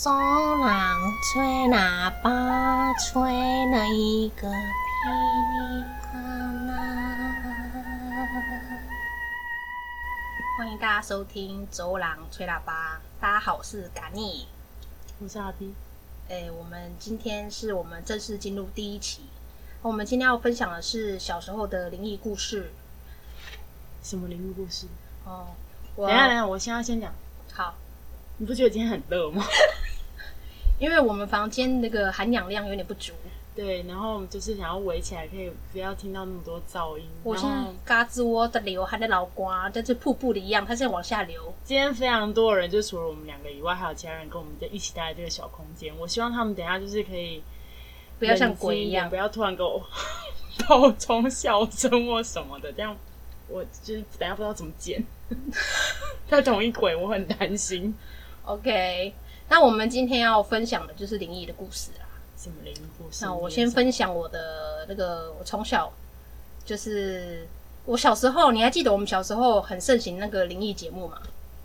走廊吹喇叭，吹了一个噼里啪啦。欢迎大家收听《走廊吹喇叭》。大家好，我是嘎尼，我是阿 P。哎，我们今天是我们正式进入第一期。我们今天要分享的是小时候的灵异故事。什么灵异故事？哦，等一下，等一下，我先要先讲。好，你不觉得今天很热吗？因为我们房间那个含氧量有点不足，对，然后我们就是想要围起来，可以不要听到那么多噪音。我现在嘎吱窝的流还在老瓜，但是瀑布的一样，它现在往下流。今天非常多的人，就除了我们两个以外，还有其他人跟我们在一起待在这个小空间。我希望他们等一下就是可以不要像鬼一样，不要突然给我爆冲笑声或什么的，这样我就是等下不知道怎么剪。他同一鬼，我很担心。OK。那我们今天要分享的就是灵异的故事啦。什么灵异故事？那我先分享我的那个，我从小就是我小时候，你还记得我们小时候很盛行那个灵异节目吗？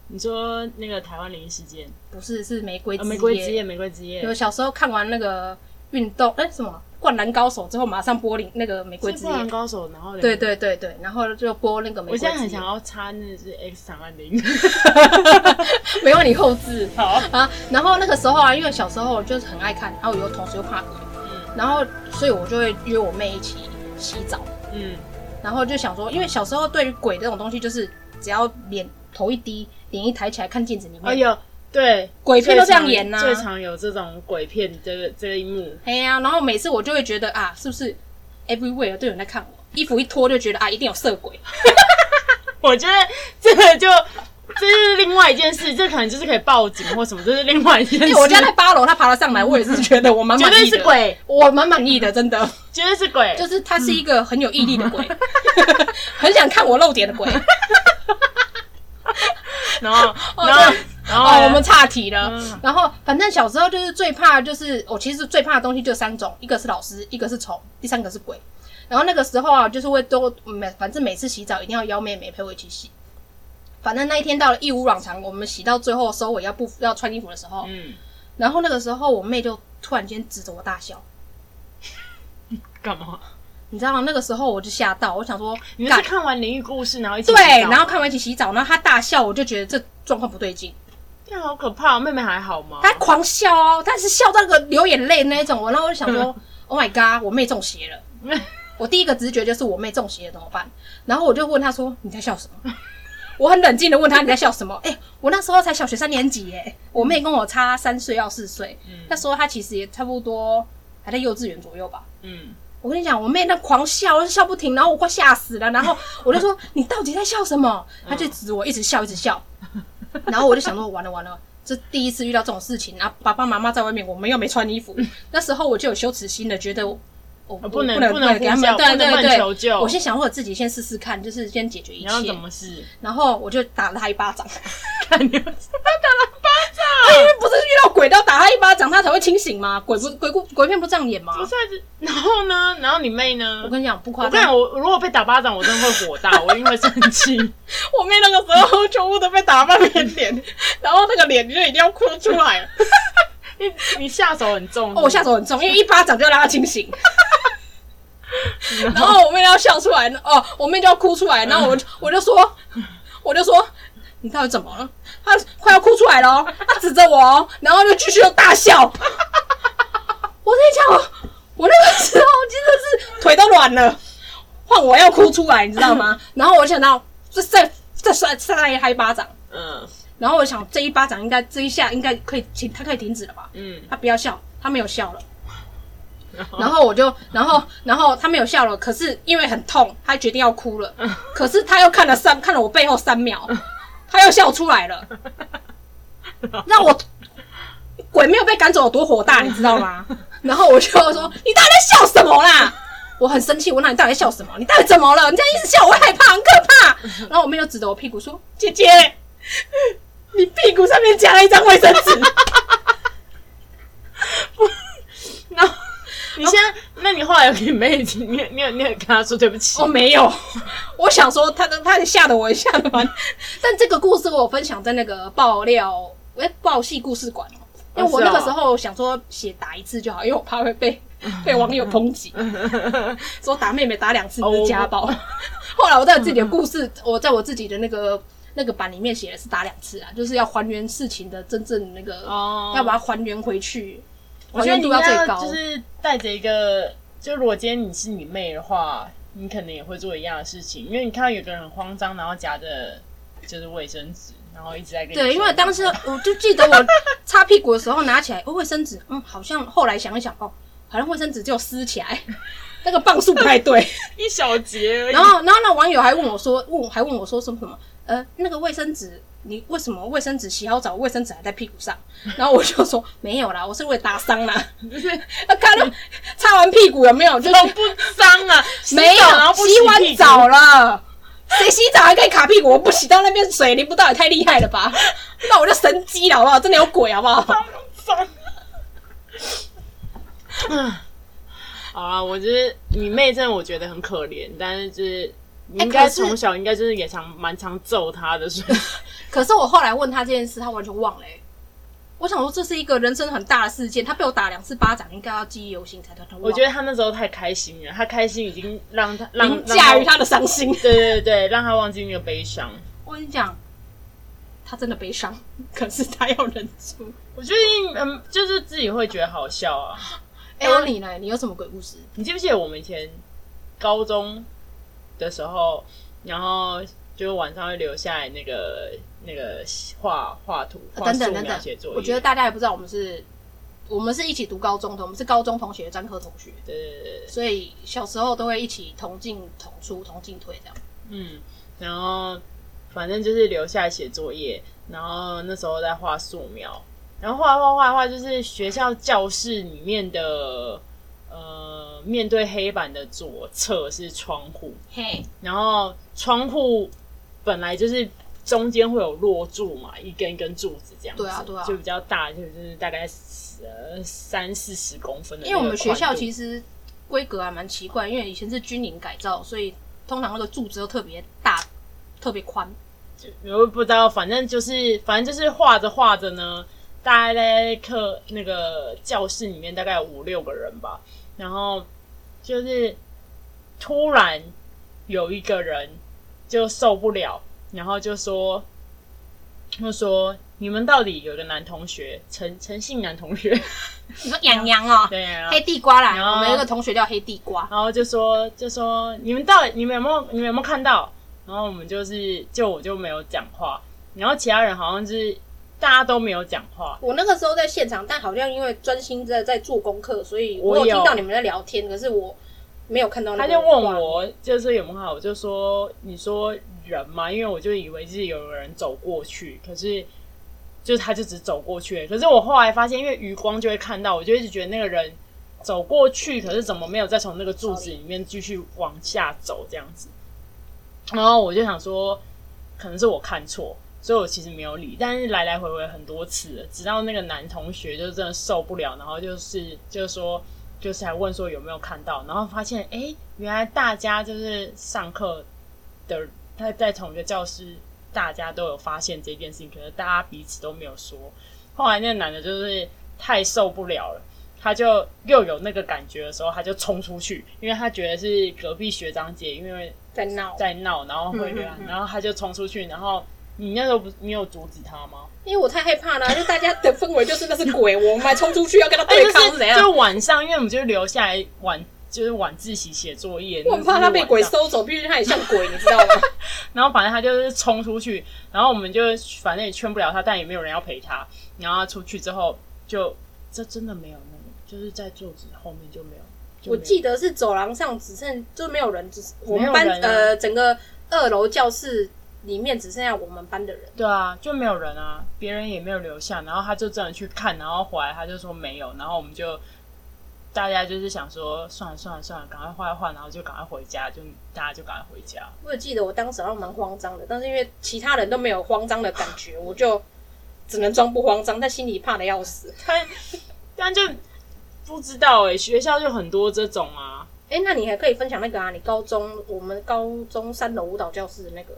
你说那个台湾灵异事件？不是，是玫瑰之夜。玫瑰之夜，玫瑰之夜。有小时候看完那个运动，哎、欸，什么？灌篮高手之后马上播那那个玫瑰之夜，灌篮高手，然后对对对对，然后就播那个玫瑰之夜。我现在很想要插那是 X 档案的音，没有你后置 好啊。然后那个时候啊，因为小时候就是很爱看，然后有同时又怕鬼，嗯，然后所以我就会约我妹一起洗澡，嗯，然后就想说，因为小时候对于鬼这种东西，就是只要脸头一低，脸一抬起来看镜子里面，哎呦。对，鬼片都这样演呐、啊，最常有这种鬼片这个这一幕。哎呀、啊，然后每次我就会觉得啊，是不是 everywhere 都有人在看我？衣服一脱就觉得啊，一定有色鬼。我觉得这个就这是另外一件事，这可能就是可以报警或什么，这是另外一件事。因为我家在八楼，他爬了上来，我也是觉得我蛮满意的。绝对是鬼，我蛮满意的，真的，绝对是鬼。就是他是一个很有毅力的鬼，很想看我露点的鬼。然后，然后。然后、哦、我们岔题了。嗯、然后反正小时候就是最怕，就是我其实最怕的东西就三种，一个是老师，一个是虫，第三个是鬼。然后那个时候啊，就是会都每反正每次洗澡一定要邀妹妹陪我一起洗。反正那一天到了一如往常，我们洗到最后收尾要不要穿衣服的时候，嗯，然后那个时候我妹就突然间指着我大笑，干嘛？你知道吗？那个时候我就吓到，我想说，你是看完灵异故事然后一起洗对，然后看完一起洗澡，然后她大笑，我就觉得这状况不对劲。好可怕！妹妹还好吗？她狂笑哦，但是笑到那个流眼泪那一种。我然后我就想说，Oh my god，我妹中邪了！我第一个直觉就是我妹中邪了，怎么办？然后我就问她说：“你在笑什么？” 我很冷静的问她：“你在笑什么？”哎、欸，我那时候才小学三年级，哎，我妹跟我差三岁要四岁。嗯，那时候她其实也差不多还在幼稚园左右吧。嗯，我跟你讲，我妹那狂笑，笑不停，然后我快吓死了。然后我就说：“你到底在笑什么？”她就指我，一直笑，一直笑。然后我就想说，完了完了，这第一次遇到这种事情，然后爸爸妈妈在外面，我们又没穿衣服，那时候我就有羞耻心的，觉得。我不能不能给他们，对对对，求救。我先想我自己先试试看，就是先解决一切。然后怎么试？然后我就打了他一巴掌。看你们，他打了。因为不是遇到鬼都要打他一巴掌，他才会清醒吗？鬼不鬼故鬼片不这样演吗？不是。然后呢？然后你妹呢？我跟你讲不夸张。我跟你讲，我如果被打巴掌，我真的会火大，我一定会生气。我妹那个时候全部都被打半边脸，然后那个脸就一定要哭出来了。你你下手很重。哦，我下手很重，因为一巴掌就要让他清醒。然后我妹要笑出来，哦，我妹就要哭出来，然后我就我就说，我就说，你到底怎么了？他快要哭出来了，他指着我，然后就继续大笑。我跟你讲，我那个时候真的是腿都软了，换我要哭出来，你知道吗？然后我想到，这再再扇扇他一巴掌，嗯，然后我想这一巴掌应该这一下应该可以停，他可以停止了吧？嗯，他不要笑，他没有笑了。然后我就，然后，然后他没有笑了，可是因为很痛，他决定要哭了。可是他又看了三，看了我背后三秒，他又笑出来了。让我鬼没有被赶走有多火大，你知道吗？然后我就说：“你到底在笑什么啦？”我很生气，我问你到底在笑什么？你到底怎么了？你这样一直笑，我会害怕，很可怕。然后我妹就指着我屁股说：“姐姐，你屁股上面夹了一张卫生纸。” 你现在，那你后来有给妹子，你你有你有跟她说对不起？我、哦、没有，我想说他他吓得我一下的嘛。但这个故事我分享在那个爆料哎爆戏故事馆哦，因为我那个时候想说写打一次就好，因为我怕会被被网友抨击，说打妹妹打两次不是家暴。Oh. 后来我在自己的故事，我在我自己的那个那个版里面写的是打两次啊，就是要还原事情的真正那个，oh. 要把它还原回去，还原度要最高。就是带着一个，就如果今天你是你妹的话，你可能也会做一样的事情，因为你看到有个人很慌张，然后夹着就是卫生纸。然后一直在跟你对，因为当时我就记得我 擦屁股的时候拿起来，哦，卫生纸，嗯，好像后来想一想，哦，好像卫生纸就撕起来，那个磅数不太对，一小节而已。然后，然后那网友还问我说，问还问我说什么什么，呃，那个卫生纸，你为什么卫生纸洗好澡，卫生纸还在屁股上？然后我就说没有啦，我是为打伤啦，就是看到擦完屁股有没有，就是不脏啊，没有，然后洗完澡了。谁洗澡还可以卡屁股？我不洗到那边水淋不到也太厉害了吧？那我就神机了，好不好？真的有鬼，好不好？嗯，好啊，我觉得你妹真的我觉得很可怜，但是就是你应该从小应该就是也常蛮常揍他的，所以。可是我后来问他这件事，他完全忘了、欸。我想说，这是一个人生很大的事件。他被我打两次巴掌，应该要记忆犹新才对。我觉得他那时候太开心了，他开心已经让他让驾驭他的伤心。对对对，让他忘记那个悲伤。我跟你讲，他真的悲伤，可是他要忍住。我觉得，嗯，就是自己会觉得好笑啊。哎、欸，你呢？你有什么鬼故事？你记不记得我们以前高中的时候，然后就晚上会留下来那个。那个画画图，画素描写作业。我觉得大家也不知道我们是，我们是一起读高中的，我们是高中同学，专科同学。对对对。所以小时候都会一起同进同出，同进退这样。嗯，然后反正就是留下来写作业，然后那时候在画素描，然后画画画画就是学校教室里面的，呃，面对黑板的左侧是窗户，嘿，然后窗户本来就是。中间会有落柱嘛，一根一根柱子这样子，对啊对啊，就比较大，就是大概呃三四十公分的。因为我们学校其实规格还蛮奇怪，因为以前是军营改造，所以通常那个柱子都特别大，特别宽。我也不知道，反正就是反正就是画着画着呢，大概在课那个教室里面大概有五六个人吧，然后就是突然有一个人就受不了。然后就说，就说你们到底有个男同学，陈陈姓男同学，你说洋洋哦，对啊，黑地瓜啦，然后我们有个同学叫黑地瓜，然后就说就说你们到底你们有没有你们有没有看到？然后我们就是就我就没有讲话，然后其他人好像是大家都没有讲话。我那个时候在现场，但好像因为专心在在做功课，所以我有听到你们在聊天，可是我没有看到。他就问我就是有没有好，我就说你说。人嘛，因为我就以为是有人走过去，可是就他就只走过去。可是我后来发现，因为余光就会看到，我就一直觉得那个人走过去，可是怎么没有再从那个柱子里面继续往下走这样子？然后我就想说，可能是我看错，所以我其实没有理。但是来来回回很多次了，直到那个男同学就真的受不了，然后就是就是说，就是还问说有没有看到，然后发现哎、欸，原来大家就是上课的。他在同一个教室，大家都有发现这件事情，可是大家彼此都没有说。后来那个男的就是太受不了了，他就又有那个感觉的时候，他就冲出去，因为他觉得是隔壁学长姐因为在闹在闹，然后会这样，然后他就冲出去，然后你那时候不是你有阻止他吗？因为我太害怕了，就大家的氛围就是那是鬼，我们还冲出去要跟他对抗，怎样？就晚上，因为我们就留下来晚。就是晚自习写作业，我很怕他被鬼收走，毕竟他也像鬼，你知道吗？然后反正他就是冲出去，然后我们就反正也劝不了他，但也没有人要陪他。然后他出去之后就，就这真的没有那个，就是在桌子后面就没有。我记得是走廊上只剩就没有人，只是我们班、啊、呃整个二楼教室里面只剩下我们班的人。对啊，就没有人啊，别人也没有留下。然后他就真的去看，然后回来他就说没有，然后我们就。大家就是想说，算了算了算了，赶快换一换，然后就赶快回家，就大家就赶快回家。我也记得我当时好像蛮慌张的，但是因为其他人都没有慌张的感觉，我就只能装不慌张，但心里怕的要死。但但就不知道哎、欸，学校就很多这种啊。哎、欸，那你还可以分享那个啊？你高中我们高中三楼舞蹈教室的那个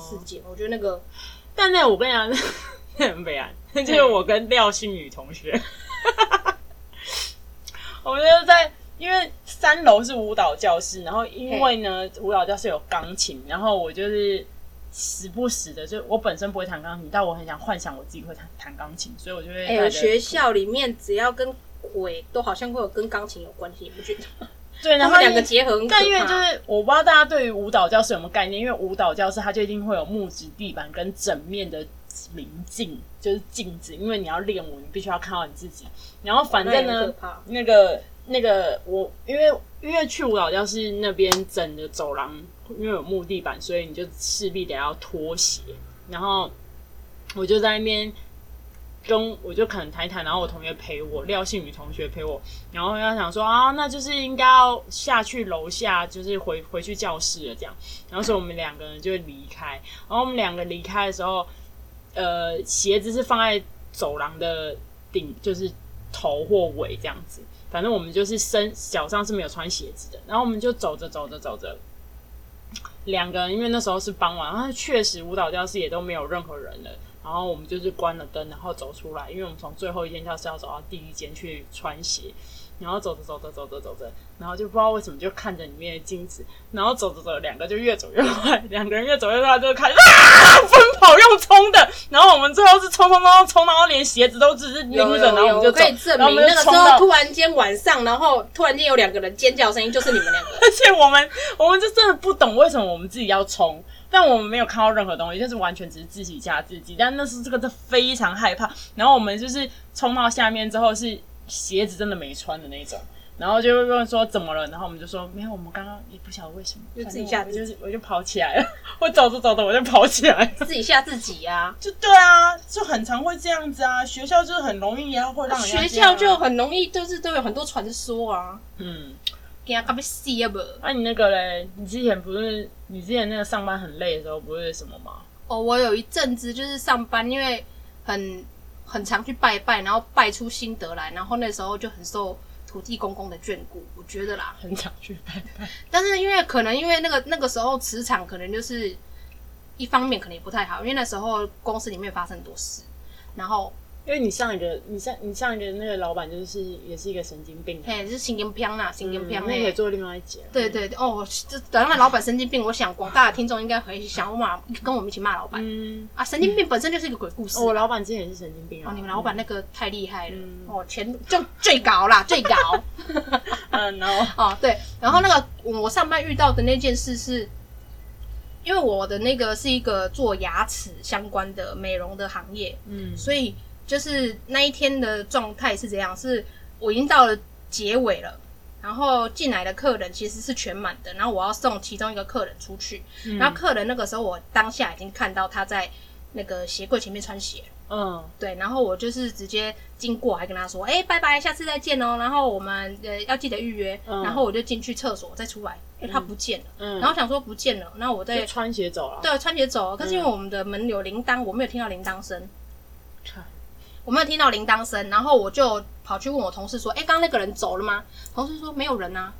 事件，哦、我觉得那个，但那我跟你讲，那 很悲哀。就是我跟廖信宇同学。我们就在，因为三楼是舞蹈教室，然后因为呢，舞蹈教室有钢琴，然后我就是时不时的，就我本身不会弹钢琴，但我很想幻想我自己会弹弹钢琴，所以我就会。哎，学校里面只要跟鬼都好像会有跟钢琴有关系，你不觉得吗？对，然后两个结合。但因为就是我不知道大家对于舞蹈教室有没有概念，因为舞蹈教室它就一定会有木质地板跟整面的明镜，就是镜子，因为你要练舞，你必须要看到你自己。然后反正呢，那，那个那个我因为因为去舞蹈教室那边整的走廊，因为有木地板，所以你就势必得要脱鞋。然后我就在那边跟我就可能谈一谈，然后我同学陪我，廖信宇同学陪我，然后他想说啊，那就是应该要下去楼下，就是回回去教室了这样。然后所以我们两个人就会离开。然后我们两个离开的时候，呃，鞋子是放在走廊的顶，就是。头或尾这样子，反正我们就是身脚上是没有穿鞋子的。然后我们就走着走着走着，两个人因为那时候是傍晚，然后确实舞蹈教室也都没有任何人了。然后我们就是关了灯，然后走出来，因为我们从最后一间教室要走到第一间去穿鞋。然后走着走着走着走着，然后就不知道为什么就看着里面的镜子，然后走着走着，两个就越走越快，两个人越走越快，就开始啊奔跑用冲的，然后我们最后是冲冲冲冲，然后连鞋子都只是拎着，然后我们就走。可以证明那个时候突然间晚上，然后突然间有两个人尖叫声音，就是你们两个。而且我们我们就真的不懂为什么我们自己要冲，但我们没有看到任何东西，就是完全只是自己吓自己。但那是这个是非常害怕，然后我们就是冲到下面之后是。鞋子真的没穿的那种，然后就问说怎么了，然后我们就说没有，我们刚刚也不晓得为什么，就自己吓自己，就是我就跑起来了，我走着走着我就跑起来，自己吓自己呀、啊，就对啊，就很常会这样子啊，学校就是很容易啊，会让学校就很容易，就是都有很多传说啊，嗯，啊不？那你那个嘞，你之前不是你之前那个上班很累的时候，不是什么吗？哦，我有一阵子就是上班，因为很。很常去拜拜，然后拜出心得来，然后那时候就很受土地公公的眷顾，我觉得啦，很常去拜拜。但是因为可能因为那个那个时候磁场可能就是一方面可能也不太好，因为那时候公司里面发生很多事，然后。因为你上一个，你上你上一个那个老板就是也是一个神经病，嘿，就是神经病啦，神经病。那也做另外一节。对对对，哦，这等那老板神经病，我想广大的听众应该会想骂，跟我们一起骂老板。嗯啊，神经病本身就是一个鬼故事。我老板之前也是神经病哦，你们老板那个太厉害了，哦，钱就最高啦，最高。嗯，，no 哦对，然后那个我上班遇到的那件事是，因为我的那个是一个做牙齿相关的美容的行业，嗯，所以。就是那一天的状态是怎样？是我已经到了结尾了，然后进来的客人其实是全满的，然后我要送其中一个客人出去，嗯、然后客人那个时候我当下已经看到他在那个鞋柜前面穿鞋，嗯，对，然后我就是直接经过还跟他说，哎、欸，拜拜，下次再见哦，然后我们呃要记得预约，嗯、然后我就进去厕所再出来，哎、欸，他不见了，嗯，然后想说不见了，那我再穿鞋走了，对，穿鞋走了，可是因为我们的门有铃铛，我没有听到铃铛声。我没有听到铃铛声，然后我就跑去问我同事说：“哎，刚刚那个人走了吗？”同事说：“没有人啊。”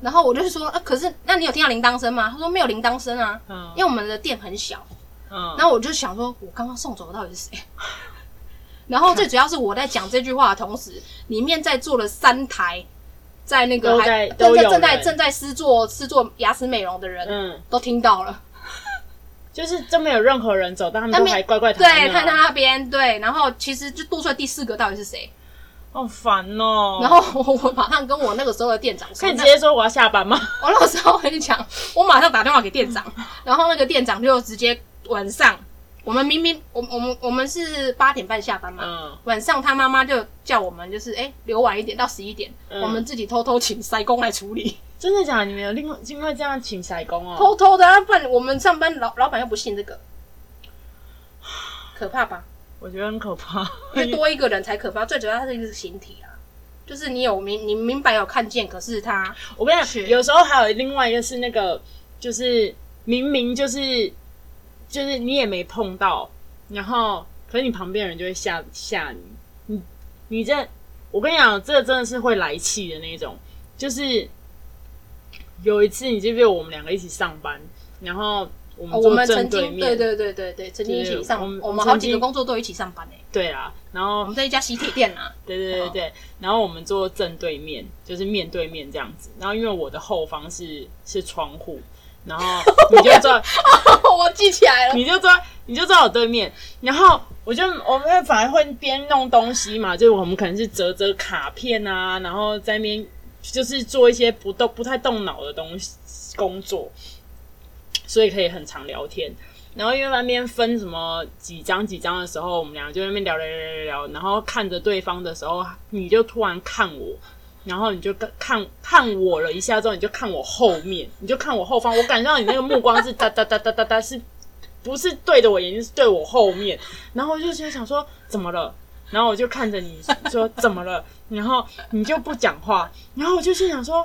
然后我就说：“啊，可是那你有听到铃铛声吗？”他说：“没有铃铛声啊，嗯，因为我们的店很小。”嗯，然后我就想说：“我刚刚送走的到底是谁？” 然后最主要是我在讲这句话的同时，里面在坐了三台，在那个还正在正在正在施做施做牙齿美容的人，嗯，都听到了。就是真没有任何人走，但他们都还乖乖躺对，看他那边对，然后其实就多出来第四个到底是谁？好烦哦！然后我我马上跟我那个时候的店长说，可以直接说我要下班吗？我那个时候我跟你讲，我马上打电话给店长，然后那个店长就直接晚上，我们明明我我们我们是八点半下班嘛，嗯，晚上他妈妈就叫我们就是哎留晚一点到十一点，嗯，我们自己偷偷请塞工来处理。真的假的？你们有另外因为这样请筛工哦？偷偷的啊，不然我们上班老老板又不信这个，可怕吧？我觉得很可怕，因为多一个人才可怕。最主要它是一个形体啊，就是你有明你明白有看见，可是他，我跟你讲，有时候还有另外一个是那个，就是明明就是就是你也没碰到，然后可是你旁边人就会吓吓你，你你这我跟你讲，这個真的是会来气的那种，就是。有一次，你记不记得我们两个一起上班，然后我们我们正曾经对对对对对，曾经一起上，我们我们好几个工作都一起上班诶。对啊，然后我们在一家喜体店啊。对对对对，然后我们坐正对面，就是面对面这样子。然后因为我的后方是是窗户，然后你就坐，我记起来了，你就坐你就坐我对面，然后我就我们反而会边弄东西嘛，就是我们可能是折折卡片啊，然后在那边。就是做一些不动、不太动脑的东西工作，所以可以很常聊天。然后因为那边分什么几张几张的时候，我们俩就在那边聊聊聊聊聊。然后看着对方的时候，你就突然看我，然后你就看看我了一下之后，你就看我后面，你就看我后方。我感觉到你那个目光是哒哒哒哒哒哒，是不是对着我眼睛？是对我后面。然后我就想说，怎么了？然后我就看着你说怎么了，然后你就不讲话，然后我就心想说，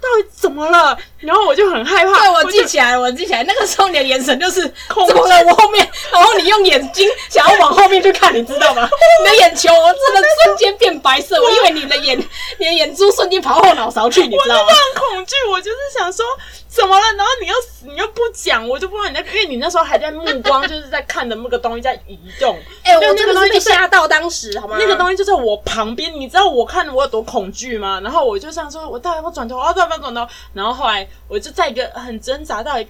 到底怎么了？然后我就很害怕。对，我记起来了，我记起来，那个时候你的眼神就是空在我后面，然后你用眼睛想要往后面去看，你知道吗？你的眼球真的瞬间变白色，我以为你的眼，你的眼珠瞬间跑后脑勺去，你知道吗？我很恐惧，我就是想说。怎么了？然后你又你又不讲，我就不知道你在，因为你那时候还在目光就是在看的那个东西在移动。哎、欸，我那个东西被吓到，当时好吗？那个东西就在我旁边，你知道我看我有多恐惧吗？然后我就想说，我到底要不要转头？我到底要不要转头？然后后来我就在一个很挣扎，到底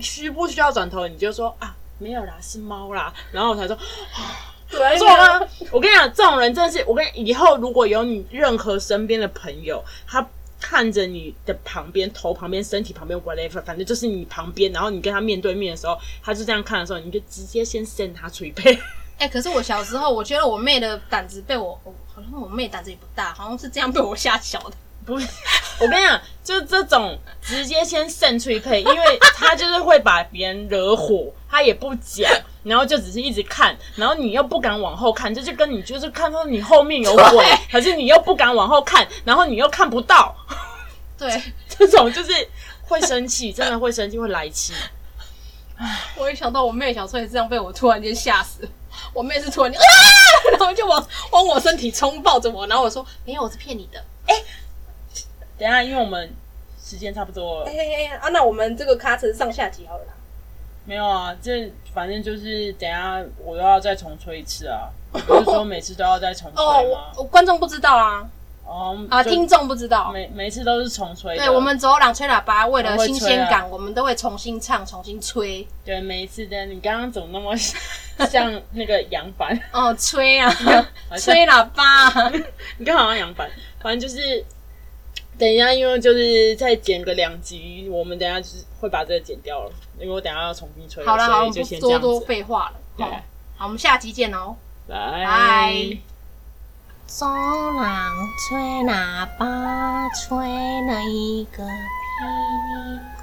需不需要转头？你就说啊，没有啦，是猫啦。然后我才说，对 错了。我跟你讲，这种人真的是，我跟你以后如果有你任何身边的朋友，他。看着你的旁边、头旁边、身体旁边，whatever，反正就是你旁边，然后你跟他面对面的时候，他就这样看的时候，你就直接先 send 他捶背。哎、欸，可是我小时候，我觉得我妹的胆子被我，好像我妹胆子也不大，好像是这样被我吓小的。不是，我跟你讲，就是这种直接先 send 捶背，因为他就是会把别人惹火，他也不讲，然后就只是一直看，然后你又不敢往后看，这就跟你就是看到你后面有鬼，可是你又不敢往后看，然后你又看不到。对，这种就是会生气，真的会生气，会来气。我一想到我妹小时候也这样被我突然间吓死，我妹是突然间啊，然后就往往我身体冲，抱着我，然后我说没有，我是骗你的。等一下，因为我们时间差不多了。哎哎哎，啊，那我们这个卡成上下集好了啦。没有啊，这反正就是等一下我又要再重吹一次啊，不是说每次都要再重吹吗？哦，我观众不知道啊。哦、um, 啊，听众不知道，每每次都是重吹。对，我们走廊吹喇叭，为了新鲜感，我们都会重新唱，重新吹。对，每一次的，你刚刚怎么那么像 那个杨凡？哦，吹啊，吹喇叭，你刚好像杨凡。反正就是，等一下，因为就是再剪个两集，我们等一下就是会把这个剪掉了，因为我等一下要重新吹。好了，好了，就先不多多废话了。好，好，我们下集见哦，拜拜。走廊吹喇叭，吹了一个噼里啪啦。